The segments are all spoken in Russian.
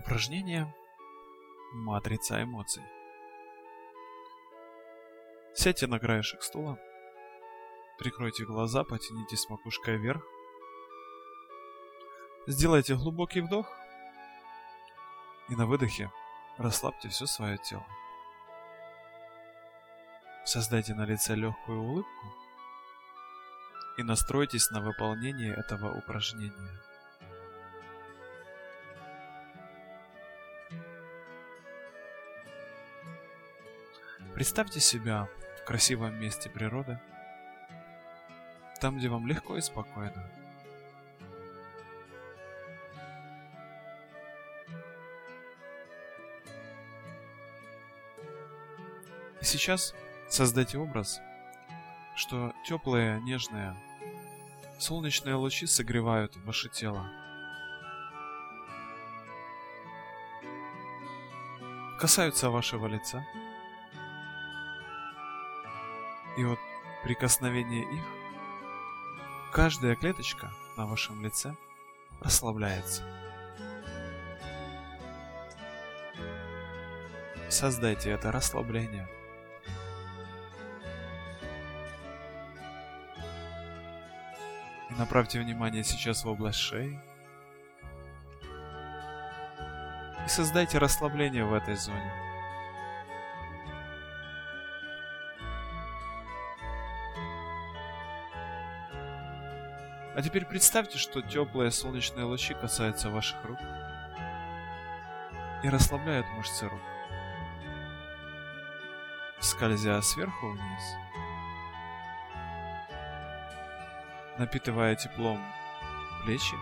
Упражнение «Матрица эмоций». Сядьте на краешек стула, прикройте глаза, потянитесь макушкой вверх, сделайте глубокий вдох и на выдохе расслабьте все свое тело. Создайте на лице легкую улыбку и настройтесь на выполнение этого упражнения. Представьте себя в красивом месте природы, там, где вам легко и спокойно. И сейчас создайте образ, что теплые, нежные, солнечные лучи согревают ваше тело. Касаются вашего лица – и от прикосновения их каждая клеточка на вашем лице расслабляется. Создайте это расслабление. И направьте внимание сейчас в область шеи. И создайте расслабление в этой зоне. А теперь представьте, что теплые солнечные лучи касаются ваших рук и расслабляют мышцы рук, скользя сверху вниз, напитывая теплом плечи,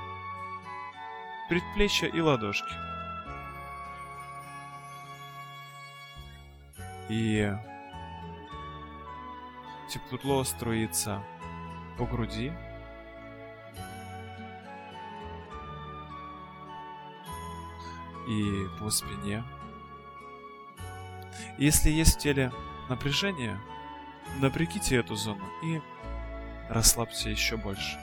предплечья и ладошки. И тепло струится по груди, и по спине. Если есть в теле напряжение, напрягите эту зону и расслабьте еще больше.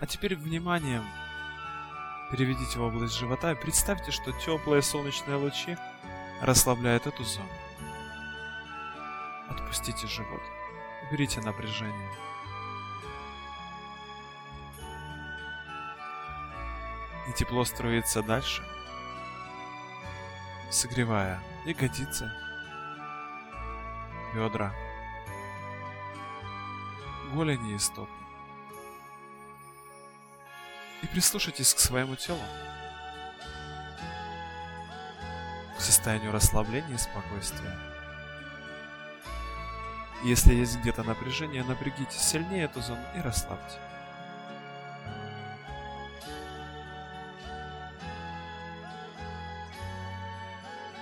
А теперь вниманием переведите в область живота и представьте, что теплые солнечные лучи расслабляют эту зону. Отпустите живот. Уберите напряжение. И тепло струится дальше, согревая ягодицы, бедра, голени и стопы. И прислушайтесь к своему телу, к состоянию расслабления и спокойствия. Если есть где-то напряжение, напрягите сильнее эту зону и расслабьте.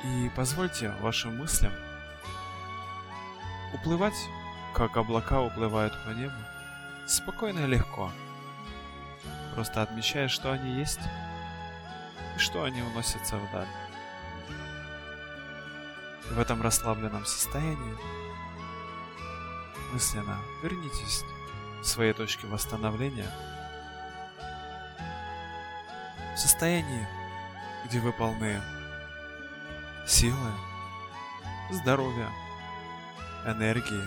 И позвольте вашим мыслям уплывать, как облака уплывают по небу, спокойно и легко, просто отмечая, что они есть и что они уносятся вдаль. В этом расслабленном состоянии мысленно вернитесь к своей точке восстановления. В состоянии, где вы полны силы, здоровья, энергии,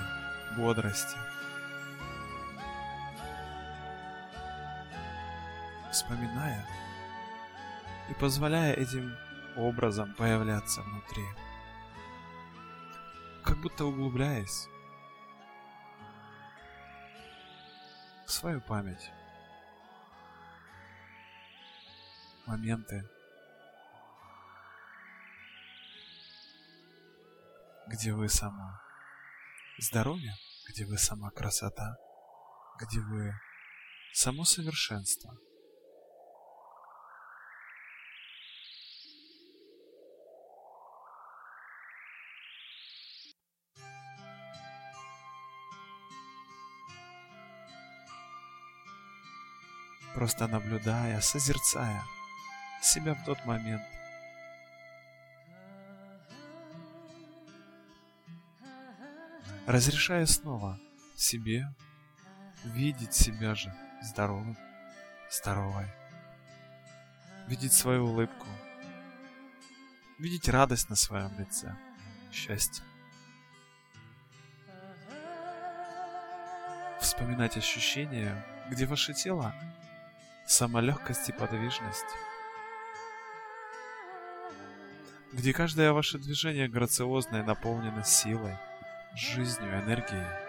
бодрости. Вспоминая и позволяя этим образом появляться внутри, как будто углубляясь в свою память, моменты, где вы сама здоровье, где вы сама красота, где вы само совершенство. Просто наблюдая, созерцая себя в тот момент – разрешая снова себе видеть себя же здоровым, здоровой. Видеть свою улыбку. Видеть радость на своем лице. Счастье. Вспоминать ощущения, где ваше тело – сама легкость и подвижность. Где каждое ваше движение грациозно и наполнено силой, жизнью, энергией.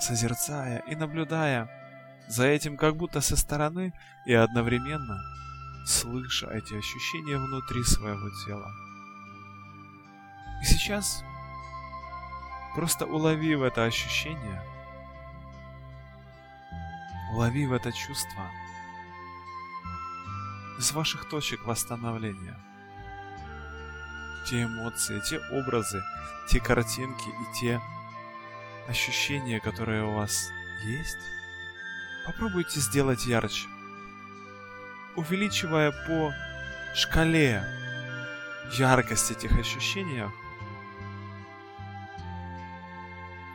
созерцая и наблюдая за этим как будто со стороны и одновременно слыша эти ощущения внутри своего тела. И сейчас, просто уловив это ощущение, уловив это чувство из ваших точек восстановления, те эмоции, те образы, те картинки и те ощущения, которые у вас есть, попробуйте сделать ярче, увеличивая по шкале яркость этих ощущений,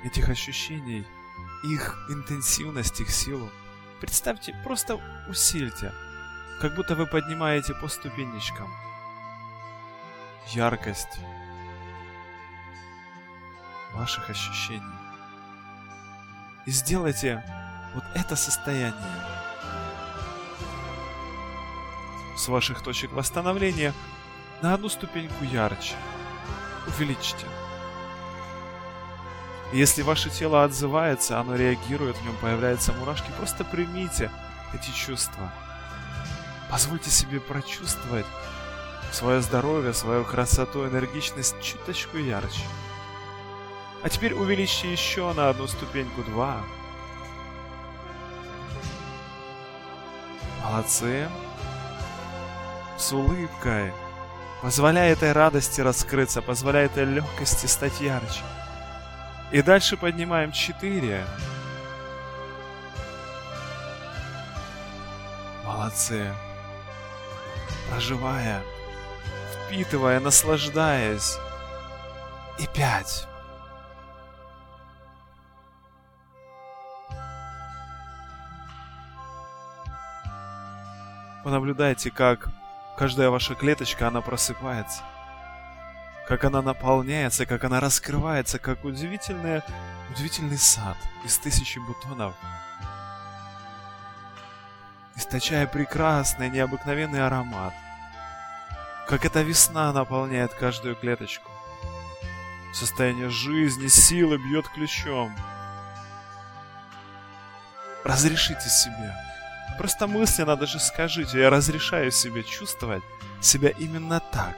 этих ощущений, их интенсивность, их силу. Представьте, просто усильте, как будто вы поднимаете по ступенечкам яркость ваших ощущений и сделайте вот это состояние с ваших точек восстановления на одну ступеньку ярче. Увеличьте. Если ваше тело отзывается, оно реагирует, в нем появляются мурашки, просто примите эти чувства. Позвольте себе прочувствовать свое здоровье, свою красоту, энергичность чуточку ярче. А теперь увеличьте еще на одну ступеньку два. Молодцы. С улыбкой. Позволяя этой радости раскрыться, позволяя этой легкости стать ярче. И дальше поднимаем четыре. Молодцы. Проживая, впитывая, наслаждаясь. И пять. Понаблюдайте, как каждая ваша клеточка, она просыпается. Как она наполняется, как она раскрывается, как удивительный, удивительный сад из тысячи бутонов. Источая прекрасный, необыкновенный аромат. Как эта весна наполняет каждую клеточку. Состояние жизни, силы бьет ключом. Разрешите себе Просто мысленно даже скажите, я разрешаю себе чувствовать себя именно так.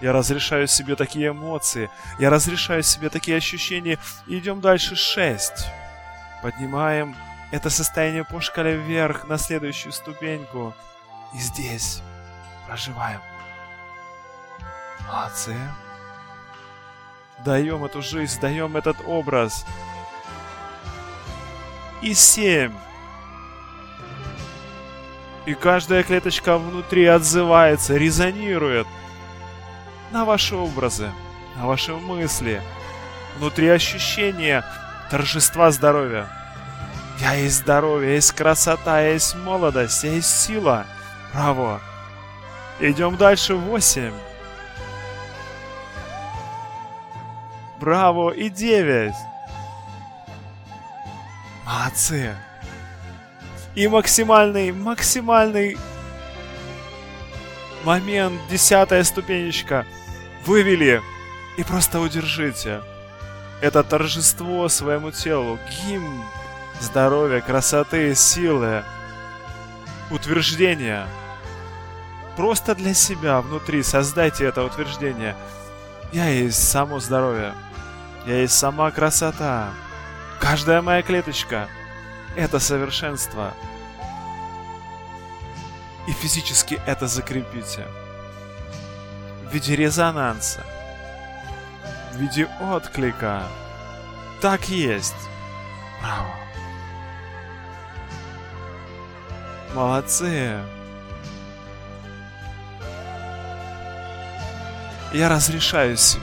Я разрешаю себе такие эмоции, я разрешаю себе такие ощущения. Идем дальше. Шесть. Поднимаем это состояние по шкале вверх на следующую ступеньку. И здесь проживаем. Молодцы. Даем эту жизнь, даем этот образ. И семь. И каждая клеточка внутри отзывается, резонирует на ваши образы, на ваши мысли, внутри ощущения торжества здоровья. Я есть здоровье, есть красота, есть молодость, есть сила. Браво! Идем дальше. Восемь. Браво! И девять. Молодцы! И максимальный, максимальный момент, десятая ступенечка. Вывели. И просто удержите. Это торжество своему телу. Гимн здоровья, красоты, силы. Утверждение. Просто для себя внутри создайте это утверждение. Я есть само здоровье. Я есть сама красота. Каждая моя клеточка – это совершенство. И физически это закрепите в виде резонанса, в виде отклика. Так есть. Браво. Молодцы. Я разрешаю себе.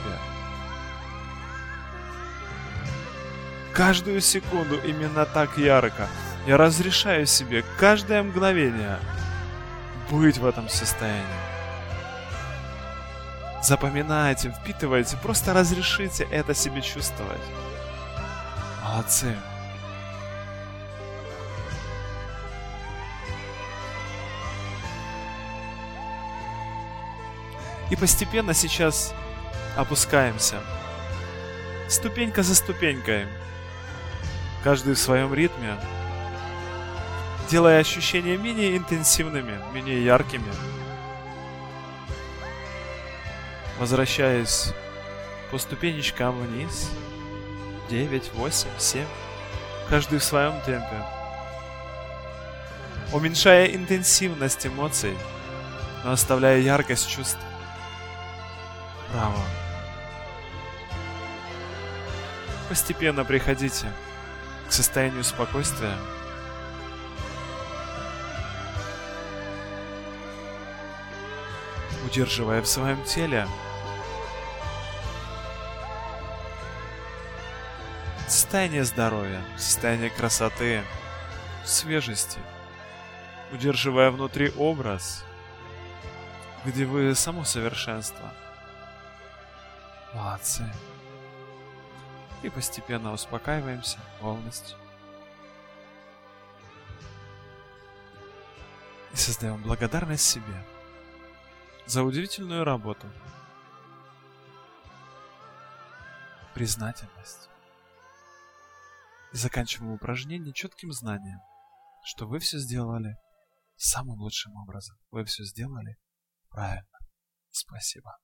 Каждую секунду именно так ярко. Я разрешаю себе каждое мгновение быть в этом состоянии. Запоминайте, впитывайте, просто разрешите это себе чувствовать. Молодцы. И постепенно сейчас опускаемся. Ступенька за ступенькой. Каждый в своем ритме. Делая ощущения менее интенсивными, менее яркими. Возвращаясь по ступенечкам вниз. 9, 8, 7. Каждый в своем темпе. Уменьшая интенсивность эмоций, но оставляя яркость чувств. Браво. Постепенно приходите к состоянию спокойствия. Удерживая в своем теле состояние здоровья, состояние красоты, свежести, удерживая внутри образ, где вы само совершенство – Молодцы. И постепенно успокаиваемся полностью. И создаем благодарность себе за удивительную работу. Признательность. И заканчиваем упражнение четким знанием, что вы все сделали самым лучшим образом. Вы все сделали правильно. Спасибо.